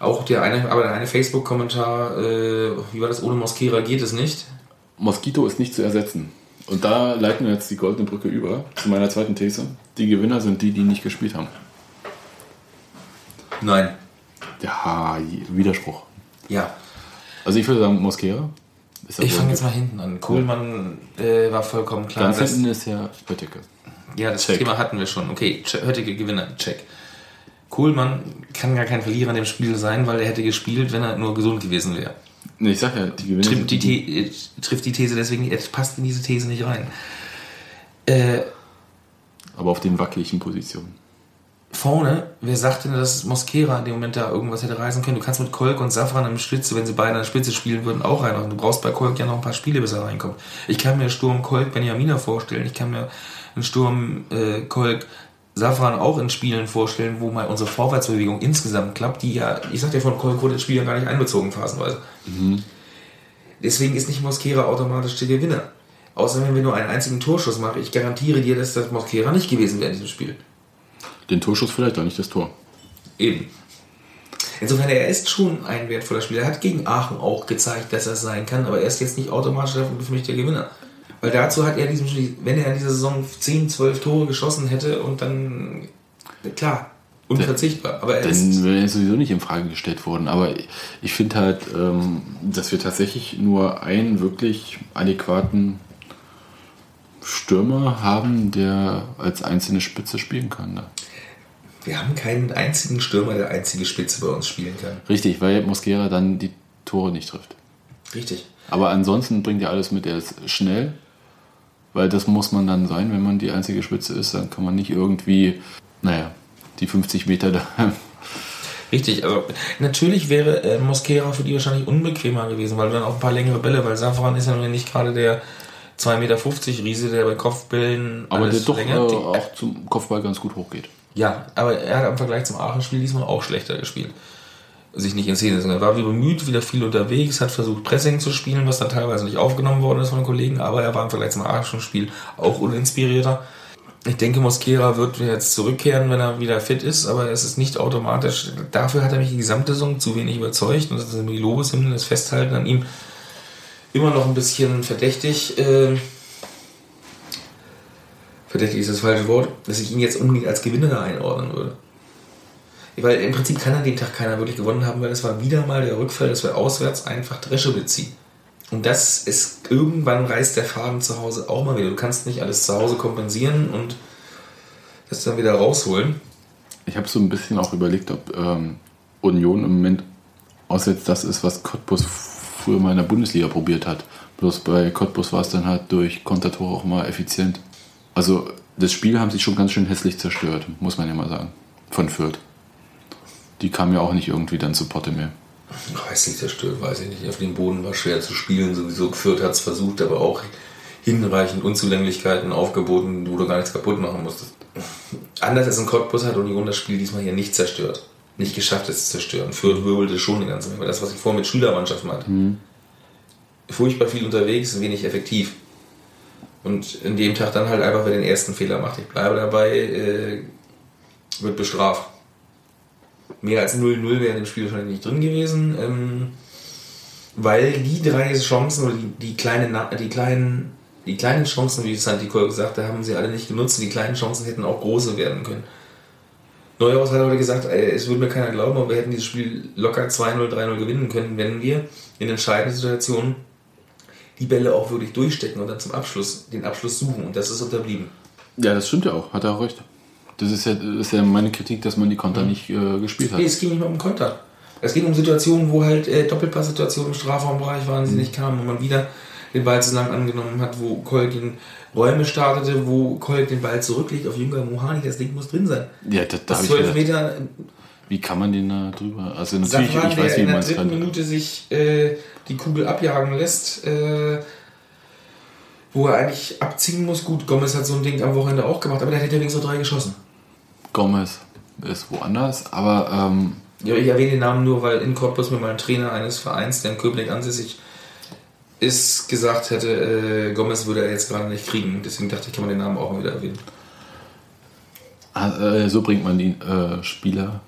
auch der eine, aber der eine Facebook-Kommentar, äh, wie war das, ohne Mosquera geht es nicht. Moskito ist nicht zu ersetzen. Und da leiten wir jetzt die goldene Brücke über zu meiner zweiten These. Die Gewinner sind die, die nicht gespielt haben. Nein. Ja, Widerspruch. Ja. Also ich würde sagen, Mosquera. Ist Ich aber- fange jetzt mal hinten an. Kohlmann äh, war vollkommen klar. Ganz hinten ist ja Bötteke. Ja, das Check. Thema hatten wir schon. Okay, heutige Gewinner, check. Kohlmann kann gar kein Verlierer in dem Spiel sein, weil er hätte gespielt, wenn er nur gesund gewesen wäre. Nee, ich sag ja, die Gewinner Trifft die, The äh, trifft die These deswegen, nicht- er passt in diese These nicht rein. Äh, aber auf den wackeligen Positionen. vorne, wer sagt denn, dass Mosquera in dem Moment da irgendwas hätte reißen können? Du kannst mit Kolk und Safran im Spitze, wenn sie beide an der Spitze spielen würden, auch reinmachen. Du brauchst bei Kolk ja noch ein paar Spiele, bis er reinkommt. Ich kann mir Sturm Kolk Benjamina vorstellen. Ich kann mir einen Sturm äh, Kolk Safran auch in Spielen vorstellen, wo mal unsere Vorwärtsbewegung insgesamt klappt, die ja, ich sag dir, von Kolk wurde das Spiel ja gar nicht einbezogen, phasenweise. Deswegen ist nicht Mosquera automatisch der Gewinner. Außer wenn wir nur einen einzigen Torschuss machen. Ich garantiere dir, dass das Mosquera nicht gewesen wäre in diesem Spiel. Den Torschuss vielleicht, auch nicht das Tor. Eben. Insofern, er ist schon ein wertvoller Spieler. Er hat gegen Aachen auch gezeigt, dass er es sein kann, aber er ist jetzt nicht automatisch für mich der Gewinner. Weil dazu hat er diesem Spiel, wenn er in dieser Saison 10, 12 Tore geschossen hätte und dann, klar, unverzichtbar. Aber er Dann wäre er sowieso nicht in Frage gestellt worden. Aber ich finde halt, ähm, dass wir tatsächlich nur einen wirklich adäquaten Stürmer haben, der als einzelne Spitze spielen kann. Ne? wir haben keinen einzigen Stürmer, der einzige Spitze bei uns spielen kann. Richtig, weil Mosquera dann die Tore nicht trifft. Richtig. Aber ansonsten bringt er alles mit. Er ist schnell, weil das muss man dann sein, wenn man die einzige Spitze ist. Dann kann man nicht irgendwie, naja, die 50 Meter da Richtig, also natürlich wäre äh, Mosquera für die wahrscheinlich unbequemer gewesen, weil du dann auch ein paar längere Bälle, weil Safran ist ja nun nicht gerade der 2,50 Meter Riese, der bei Kopfbällen Aber der doch äh, verlängert. Die- auch zum Kopfball ganz gut hochgeht. Ja, aber er hat im Vergleich zum Aachen-Spiel diesmal auch schlechter gespielt. Sich nicht in Szene. Er war wie bemüht, wieder viel unterwegs, hat versucht Pressing zu spielen, was dann teilweise nicht aufgenommen worden ist von den Kollegen, aber er war im Vergleich zum Aachen-Spiel auch uninspirierter. Ich denke, Mosquera wird jetzt zurückkehren, wenn er wieder fit ist, aber es ist nicht automatisch. Dafür hat er mich die gesamte Saison zu wenig überzeugt und das ist die Lobeshymne, das Festhalten an ihm immer noch ein bisschen verdächtig. Äh, verdächtig ist das falsche Wort, dass ich ihn jetzt unbedingt als Gewinner einordnen würde. Weil im Prinzip kann an dem Tag keiner wirklich gewonnen haben, weil es war wieder mal der Rückfall, dass wir auswärts einfach Dresche beziehen. Und das ist, irgendwann reißt der Faden zu Hause auch mal wieder. Du kannst nicht alles zu Hause kompensieren und das dann wieder rausholen. Ich habe so ein bisschen auch überlegt, ob ähm, Union im Moment auswärts das ist, was Cottbus früher mal in der Bundesliga probiert hat. Bloß bei Cottbus war es dann halt durch Kontertore auch mal effizient. Also das Spiel haben sie schon ganz schön hässlich zerstört, muss man ja mal sagen. Von Fürth. Die kamen ja auch nicht irgendwie dann zu Potte mehr. Weiß nicht, zerstört, weiß ich nicht. Auf dem Boden war schwer zu spielen. Sowieso geführt hat es versucht, aber auch hinreichend Unzulänglichkeiten aufgeboten, wo du gar nichts kaputt machen musstest. Anders als in Cottbus hat Union das Spiel diesmal hier nicht zerstört. Nicht geschafft, es zu zerstören. Fürth wirbelte schon die ganze Menge. Das, was ich vorhin mit Schülermannschaft meinte. Furchtbar viel unterwegs, wenig effektiv. Und in dem Tag dann halt einfach, wer den ersten Fehler macht. Ich bleibe dabei, äh, wird bestraft. Mehr als 0-0 wäre in dem Spiel wahrscheinlich nicht drin gewesen. Ähm, weil die drei Chancen oder die, die, kleinen, die, kleinen, die kleinen Chancen, wie Santi Kohl gesagt hat, haben sie alle nicht genutzt. Die kleinen Chancen hätten auch große werden können. Neuhaus hat heute gesagt, ey, es würde mir keiner glauben, aber wir hätten dieses Spiel locker 2-0, 3-0 gewinnen können, wenn wir in entscheidenden Situationen die Bälle auch wirklich durchstecken und dann zum Abschluss den Abschluss suchen. Und das ist unterblieben. Ja, das stimmt ja auch, hat er auch recht. Das ist ja, das ist ja meine Kritik, dass man die Konter nicht äh, gespielt hat. Nee, es ging nicht mehr um Konter. Es ging um Situationen, wo halt äh, Doppelpasssituationen im Strafraumbereich waren, die Mhm. nicht kamen, wo man wieder den Ball zu lang angenommen hat, wo Kolk in Räume startete, wo Kolk den Ball zurücklegt auf Jünger Mohani, das Ding muss drin sein. Ja, da, da Das habe ich 12 gedacht, Meter wie kann man den da drüber? Also natürlich, Safran, ich weiß, der wie in man der es dritten kann. Minute sich äh, die Kugel abjagen lässt, äh, wo er eigentlich abziehen muss. Gut, Gomez hat so ein Ding am Wochenende auch gemacht, aber der hat ja wenigstens so drei geschossen. Gomez ist woanders, aber ähm, Ja, ich erwähne den Namen nur, weil in Cottbus mir mal ein Trainer eines Vereins, der in Köpenick ansässig ist, gesagt hätte, äh, Gomez würde er jetzt gerade nicht kriegen. Deswegen dachte ich, kann man den Namen auch mal wieder erwähnen. äh, so bringt man die äh, Spieler,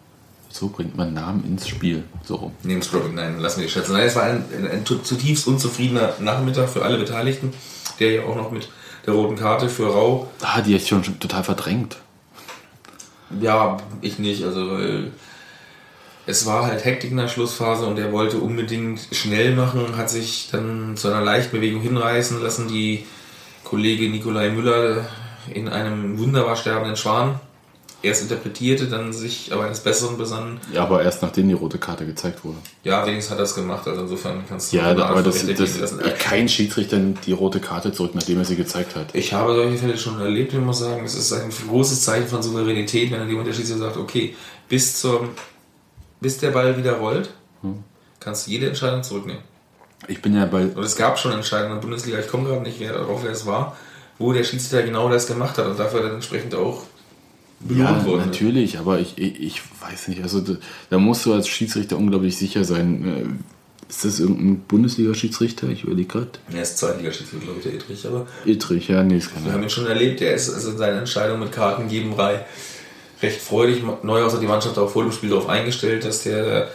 so bringt man Namen ins Spiel. So rum. Namesdropping, nein, lassen wir die schätzen. Nein, es war ein, ein, ein zutiefst unzufriedener Nachmittag für alle Beteiligten, der ja auch noch mit der roten Karte für Rau Ah, die ist schon total verdrängt. Ja, ich nicht. Also weil es war halt Hektik in der Schlussphase und er wollte unbedingt schnell machen, hat sich dann zu einer Leichtbewegung hinreißen lassen, die Kollege Nikolai Müller in einem wunderbar sterbenden Schwan erst interpretierte, dann sich aber eines Besseren besann. Ja, aber erst nachdem die rote Karte gezeigt wurde. Ja, wenigstens hat er es gemacht, also insofern kannst du Ja, eine aber das, das, lassen. kein Schiedsrichter die rote Karte zurück, nachdem er sie gezeigt hat. Ich habe solche Fälle schon erlebt und muss sagen, es ist ein großes Zeichen von Souveränität, wenn jemand der Schiedsrichter sagt, okay, bis, zum, bis der Ball wieder rollt, kannst du jede Entscheidung zurücknehmen. Ich bin ja bei Und es gab schon Entscheidungen in der Bundesliga, ich komme gerade nicht mehr darauf, wer es war, wo der Schiedsrichter genau das gemacht hat und dafür dann entsprechend auch Ja, belohnt worden. ist. natürlich, aber ich, ich, ich weiß nicht. Also da, da musst du als Schiedsrichter unglaublich sicher sein. Äh, Ist das irgendein Bundesliga-Schiedsrichter? Ich überlege gerade. Er ist Zweitligaschiedsrichter, glaube ich, der Edrich, aber Ittrich, ja, nee, ist wir keiner. haben ihn schon erlebt, er ist also in seiner Entscheidung mit Kartengeberei recht freudig. Neuhaus hat die Mannschaft auch vor dem Spiel darauf eingestellt, dass der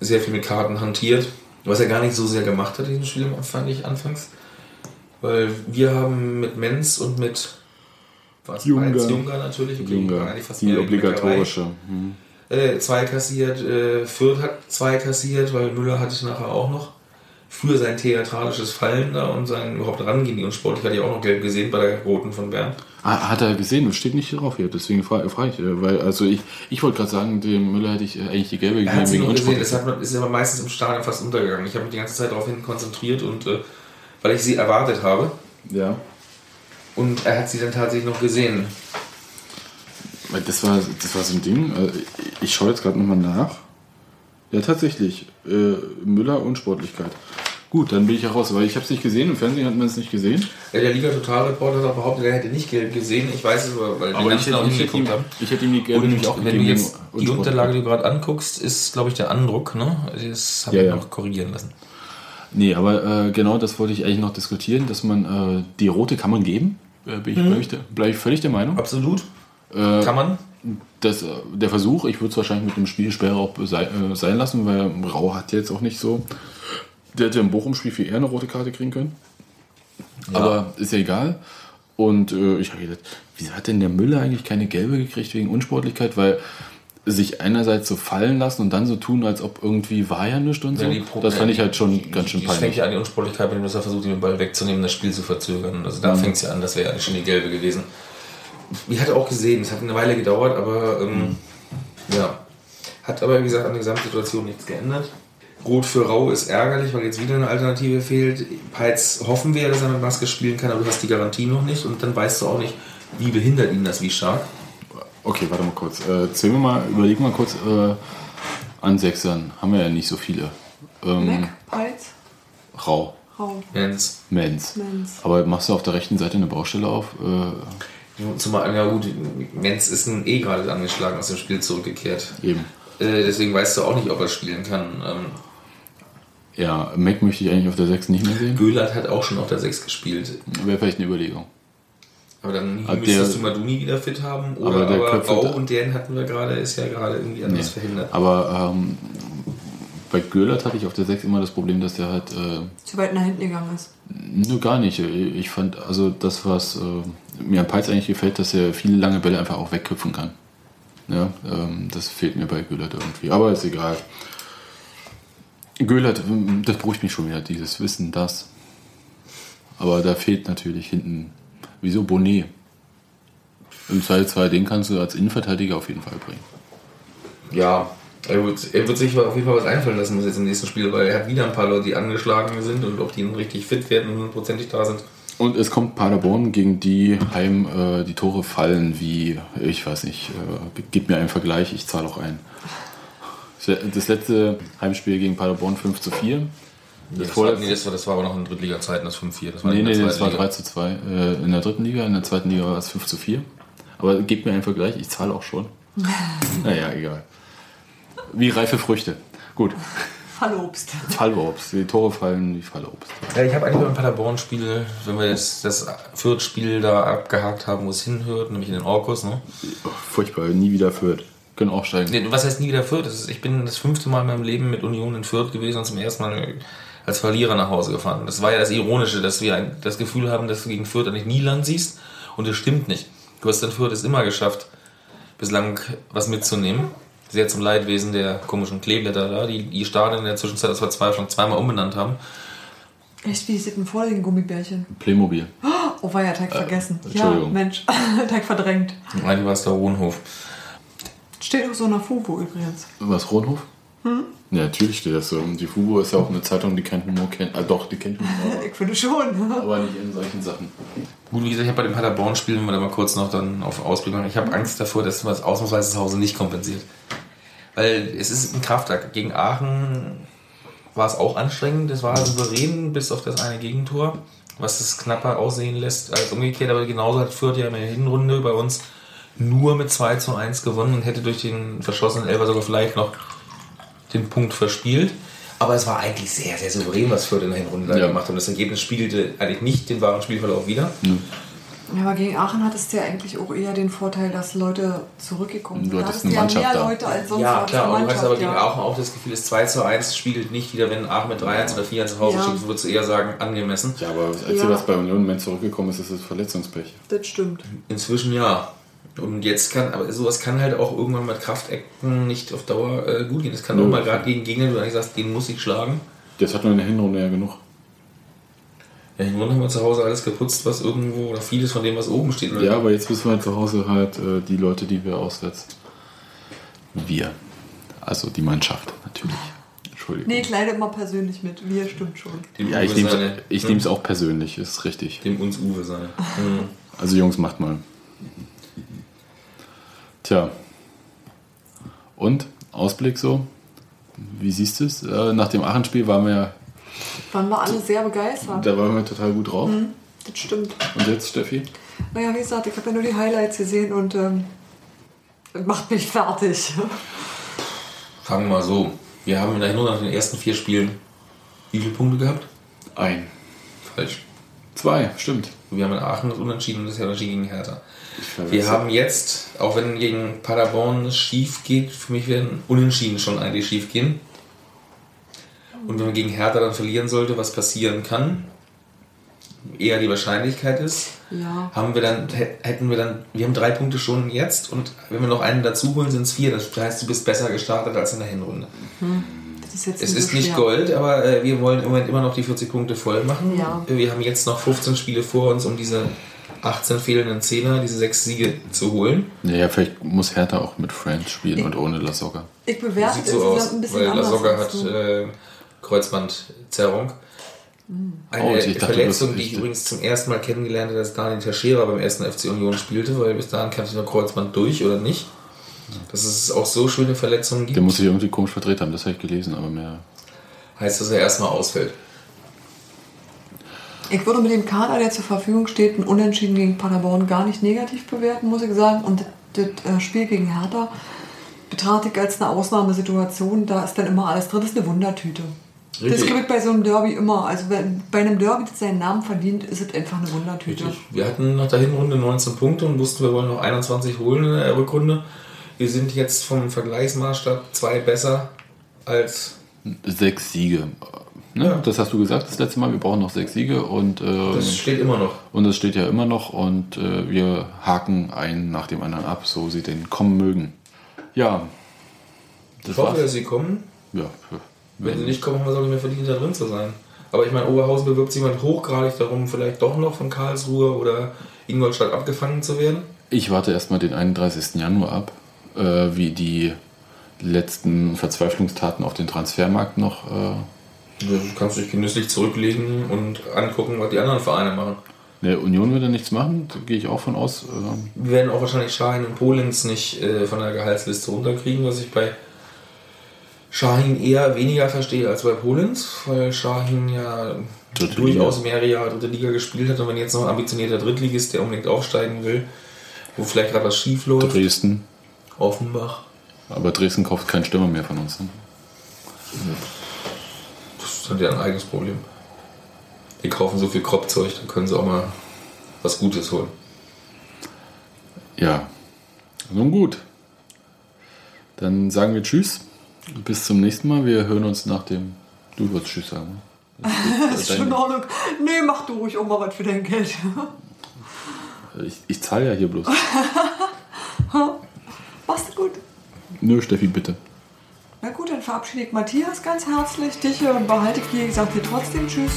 sehr viel mit Karten hantiert, was er gar nicht so sehr gemacht hat in diesem Spiel, fand ich anfangs. Weil wir haben mit Menz und mit was, Junger. Mainz, Junger natürlich, okay, Junge, eigentlich fast die obligatorische. Hm. dabei. Äh, zwei kassiert, äh, Fürth hat zwei kassiert, weil Müller hatte ich nachher auch noch. Für sein theatralisches Fallen da und sein überhaupt rangehen, die unsportlich hatte ich auch noch gelb gesehen bei der roten von Bern. Ah, hat er gesehen, das steht nicht drauf hier, deswegen frage frag ich. äh, Weil, also ich, ich wollte gerade sagen, dem Müller hätte ich äh, eigentlich die gelbe hat gegeben wegen gesehen, das hat man, ist aber meistens im Stadion fast untergegangen. Ich habe mich die ganze Zeit darauf hin konzentriert und äh, weil ich sie erwartet habe. Ja. Und er hat sie dann tatsächlich noch gesehen. Das war, das war so ein Ding. äh, Ich schaue jetzt gerade nochmal nach. Ja, tatsächlich. Äh, Müller Unsportlichkeit. Gut, dann bin ich auch raus, weil ich habe es nicht gesehen. Im Fernsehen hat man es nicht gesehen. Ja, der Liga Totalreporter hat auch behauptet, er hätte nicht gelb gesehen. Ich weiß es aber, weil die Aber ich hätte, auch ich, nicht hätte ihm, geguckt haben. ich hätte ihm die gelbe Und auch wenn du jetzt die. Unterlage, die du gerade anguckst, ist, glaube ich, der Andruck, ne? Das habe Ja, ich ja. noch korrigieren lassen. Nee, aber äh, genau das wollte ich eigentlich noch diskutieren, dass man äh, die rote kann man geben. Äh, bin ich, Mhm. ich, bleib ich völlig der Meinung. Absolut. Äh, Kann man. das, äh, der Versuch, ich würde es wahrscheinlich mit dem Spielsperre auch sei, äh, sein lassen, weil Rau hat jetzt auch nicht so. Der hätte im Bochum-Spiel viel eher eine rote Karte kriegen können. Aber ist ja egal. Und äh, ich habe gedacht, wieso hat denn der Müller eigentlich keine gelbe gekriegt wegen Unsportlichkeit? Weil sich einerseits so fallen lassen und dann so tun, als ob irgendwie war ja nichts und so. Ja, das fand ich ja, halt schon die- ganz schön die fängt peinlich. ja an, die Unsportlichkeit, wenn er versucht, ihm den Ball wegzunehmen, das Spiel zu verzögern. Also Mhm. da fängt es ja an, das wäre ja schon die gelbe gewesen. Ich hatte auch gesehen, es hat eine Weile gedauert, aber ähm, Mhm. ja. Hat aber, wie gesagt, an der Gesamtsituation nichts geändert. Rot für Rau ist ärgerlich, weil jetzt wieder eine Alternative fehlt. Peitz hoffen wir, dass er mit Maske spielen kann, aber du hast die Garantie noch nicht und dann weißt du auch nicht, wie behindert ihn das, wie stark. Okay, warte mal kurz. Äh, zählen wir mal, überlegen mal kurz äh, an Sechsern. Haben wir ja nicht so viele. Ähm, Mac, Peitz, Rau, Rau, Jens. Menz. Menz. Aber machst du auf der rechten Seite eine Baustelle auf? Äh, Zumal, ja gut, Menz ist nun eh gerade angeschlagen aus dem Spiel zurückgekehrt. eben. Äh, deswegen weißt du auch nicht, ob er spielen kann. Ähm, Ja, Mac möchte ich eigentlich auf der 6 nicht mehr sehen. Göhlert hat auch schon auf der 6 gespielt. Wäre vielleicht eine Überlegung. Aber dann müsstest der- du Maduni wieder fit haben. Aber Oder der aber, Köpfe- Rau und den hatten wir gerade, ist ja gerade irgendwie anders verhindert. Aber ähm, bei Göllert hatte ich auf der 6 immer das Problem, dass der halt äh, Zu weit nach hinten gegangen ist. nur gar nicht. Ich fand, also das, was äh, mir an Peitz eigentlich gefällt, dass er viele lange Bälle einfach auch wegköpfen kann. Ja, ähm, das fehlt mir bei Göllert irgendwie. Aber ist egal. Göllert, ähm, das beruhigt mich schon wieder, dieses Wissen, das. Aber da fehlt natürlich hinten. Wieso Bonnet? Im 2-2, den kannst du als Innenverteidiger auf jeden Fall bringen. Ja, er wird, er wird sich auf jeden Fall was einfallen lassen jetzt im nächsten Spiel, weil er hat wieder ein paar Leute, die angeschlagen sind und ob die nun richtig fit werden und hundertprozentig da sind. Und es kommt Paderborn, gegen die heim äh, die Tore fallen wie, ich weiß nicht, äh, gib mir einen Vergleich, ich zahle auch ein. Das letzte Heimspiel gegen Paderborn 5 zu 4. Das, Das war, nee, das, war, das war aber noch in Drittliga-Zeiten, das 5-4. Das war Nee, nee, der das war zweiten 3 Liga. zu 2 äh, in der dritten Liga, in der zweiten Liga war es 5 zu 4. Aber gebt mir einen Vergleich, ich zahle auch schon. naja, egal. Wie reife Früchte. Gut, Fallobst. Fallobst. Die Tore fallen wie Fallobst. Ja, ich habe eigentlich beim Paderborn-Spiel, wenn wir jetzt das Fürth-Spiel da abgehakt haben, wo es hinhört, nämlich in den Orkus, ne? Furchtbar, nie wieder führt. Können auch steigen. Nee, was heißt nie wieder Fürth? Ist, ich bin das fünfte Mal in meinem Leben mit Union in Fürth gewesen und zum ersten Mal als Verlierer nach Hause gefahren. Das war ja das Ironische, dass wir ein, das Gefühl haben, dass du gegen Fürth eigentlich nie Land siehst und das stimmt nicht. Du hast in Fürth es immer geschafft, bislang was mitzunehmen. Sehr zum Leidwesen der komischen Kleeblätter da, die die Stadien in der Zwischenzeit, das wir zwei, schon zweimal umbenannt haben. Echt, wie sieht denn vor den Gummibärchen? Playmobil. Oh, war ja Teig vergessen. Ja, Entschuldigung. Mensch, Teig verdrängt. Eigentlich war es der Hohenhof. Steht auch so in der Fubo übrigens. Was, Ronhof? Ja, natürlich steht das so. Und die Fubo ist ja auch eine Zeitung, die kein Humor kennt. Ah, doch, die kennt Humor. Ich finde schon. aber nicht in solchen Sachen. Gut, wie gesagt, ich habe bei dem Paderborn-Spiel, wenn wir da mal kurz noch dann auf Ausblick machen, ich habe Angst davor, dass man das ausnahmsweise zu Hause nicht kompensiert. Weil es ist ein Kraftakt. Gegen Aachen war es auch anstrengend, es war souverän bis auf das eine Gegentor, was es knapper aussehen lässt als umgekehrt, aber genauso hat Fürth ja in der Hinrunde bei uns nur mit 2 zu 1 gewonnen und hätte durch den verschossenen Elfer sogar vielleicht noch den Punkt verspielt. Aber es war eigentlich sehr, sehr souverän, was Fürth in der Hinrunde Ja. gemacht hat. Und das Ergebnis spiegelte eigentlich nicht den wahren Spielverlauf wieder. Ja, aber gegen Aachen hattest du ja eigentlich auch eher den Vorteil, dass Leute zurückgekommen sind. Du Da hattest ja Mannschaft mehr da. Leute als sonst Ja, klar, du aber du hast aber Mannschaft, gegen ja. Aachen auch das Gefühl, das 2 zu 1 spiegelt nicht wieder, wenn Aachen mit 3-1 oder 4-1 nach Hause Ja. schickt, würdest du eher sagen, angemessen. Ja, aber als Ja. ihr was bei Union Mensch zurückgekommen ist, ist es Verletzungspech. Das stimmt. Inzwischen ja. Und jetzt kann, aber sowas kann halt auch irgendwann mit Kraftakten nicht auf Dauer äh, gut gehen. Das kann Nö. auch mal gerade gegen Gegner, wo du eigentlich sagst, den muss ich schlagen. Das hat man in der Hinrunde ja genug. Ja, im Grunde haben wir zu Hause alles geputzt, was irgendwo, oder vieles von dem, was oben steht. Oder? Ja, aber jetzt wissen wir halt zu Hause halt äh, die Leute, die wir auswärts. Wir. Also die Mannschaft natürlich. Entschuldigung. Nee, kleide immer persönlich mit. Wir stimmt schon. Dem ja, ich Uwe nehme ne? nehm's auch persönlich, ist richtig. Dem uns Uwe sein. Mhm. Also Jungs, macht mal. Tja. Und? Ausblick so? Wie siehst du es? Äh, nach dem Aachen-Spiel waren wir, Waren wir alle sehr begeistert. da waren wir total gut drauf. Das stimmt. Und jetzt, Steffi? Naja, wie gesagt, ich habe ja nur die Highlights gesehen und ähm, das macht mich fertig. Fangen wir mal so. Wir haben in der Hinrunde nach den ersten vier Spielen wie viele Punkte gehabt? Ein. Falsch. Zwei, stimmt. Wir haben in Aachen das Unentschieden und das Unentschieden gegen Hertha. Wir haben jetzt, auch wenn gegen Paderborn es schief geht, für mich werden Unentschieden schon eigentlich schief gehen. Und wenn man gegen Hertha dann verlieren sollte, was passieren kann, eher die Wahrscheinlichkeit ist, Ja. haben wir dann, hä- hätten wir dann, wir haben drei Punkte schon jetzt und wenn wir noch einen dazu holen, sind es vier. Das heißt, du bist besser gestartet als in der Hinrunde. Das ist jetzt Es ist nicht schwer. Gold, aber äh, wir wollen im Moment immer noch die 40 Punkte voll machen. Ja. Wir haben jetzt noch 15 Spiele vor uns, um diese 18 fehlenden Zehner, diese sechs Siege zu holen. Naja, vielleicht muss Hertha auch mit Friends spielen und ohne La Soga. Ich bewerte Sieht es so aus, ein bisschen weil La anders. Als hat äh, Kreuzbandzerrung. Eine Oh, ich dachte, Verletzung, die ich übrigens zum ersten Mal kennengelernt habe, als Daniel Teixeira beim ersten FC Union spielte, weil bis dahin kannte ich nur Kreuzband durch oder nicht. Dass es auch so schöne Verletzungen gibt, Der muss sich irgendwie komisch verdreht haben, das habe ich gelesen, aber mehr. heißt, dass er erstmal ausfällt. Ich würde mit dem Kader, der zur Verfügung steht, ein Unentschieden gegen Paderborn gar nicht negativ bewerten, muss ich sagen. Und das, das äh, Spiel gegen Hertha betrachte ich als eine Ausnahmesituation. Da ist dann immer alles drin. Das ist eine Wundertüte. Das Richtig. kriege ich bei so einem Derby immer. Also wenn, bei einem Derby, das seinen Namen verdient, ist es einfach eine Wundertüte. Richtig. Wir hatten nach der Hinrunde 19 Punkte und wussten, wir wollen noch 21 holen in der Rückrunde. Wir sind jetzt vom Vergleichsmaßstab zwei besser als. Sechs Siege. Ne? Ja. Das hast du gesagt das letzte Mal, wir brauchen noch sechs Siege und, ähm, Das steht immer noch. und das steht ja immer noch und äh, wir haken einen nach dem anderen ab, so sie denn kommen mögen. Ja. Ich hoffe, war's. dass sie kommen. Ja, Wenn sie nicht kommen, haben wir es auch nicht mehr verdient, da drin zu sein. Aber ich meine, Oberhausen bewirbt sich jemand hochgradig darum, vielleicht doch noch von Karlsruhe oder Ingolstadt abgefangen zu werden. Ich warte erstmal den 31. Januar ab, äh, wie die letzten Verzweiflungstaten auf den Transfermarkt noch. Äh, Du kannst dich genüsslich zurücklegen und angucken, was die anderen Vereine machen. der Union wird da nichts machen, da gehe ich auch von aus. Äh, Wir werden auch wahrscheinlich Schahin und Polens nicht äh, von der Gehaltsliste runterkriegen, was ich bei Schahin eher weniger verstehe als bei Polens, weil Schahin ja Dritte durchaus Liga. mehrere Jahre dritte Liga gespielt hat und wenn jetzt noch ein ambitionierter Drittligist, der unbedingt aufsteigen will, wo vielleicht gerade was schief läuft, Dresden. Offenbach, Aber Dresden kauft keinen Stürmer mehr von uns. Ne? das ist halt ja ein eigenes Problem. Die kaufen so viel Kropfzeug, dann können sie auch mal was Gutes holen. Ja, nun gut. Dann sagen wir Tschüss. Bis zum nächsten Mal. Wir hören uns nach dem. Du wirst Tschüss sagen. ne? Das ist schon in Ordnung. Nee, mach du ruhig auch mal was für dein Geld. Ich, ich zahle ja hier bloß. Machst du gut. Nö, Steffi, bitte. Na gut, dann verabschiede ich Matthias ganz herzlich. Dich äh, behalte ich hier. Ich sage dir trotzdem Tschüss.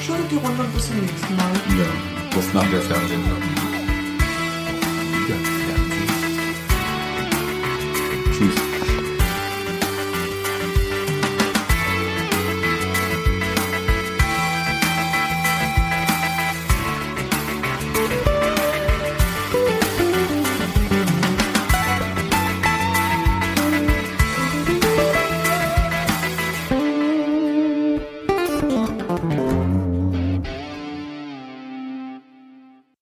Schön die Runde und bis zum nächsten Mal. Ja, das nach Der Fernsehen. Tschüss.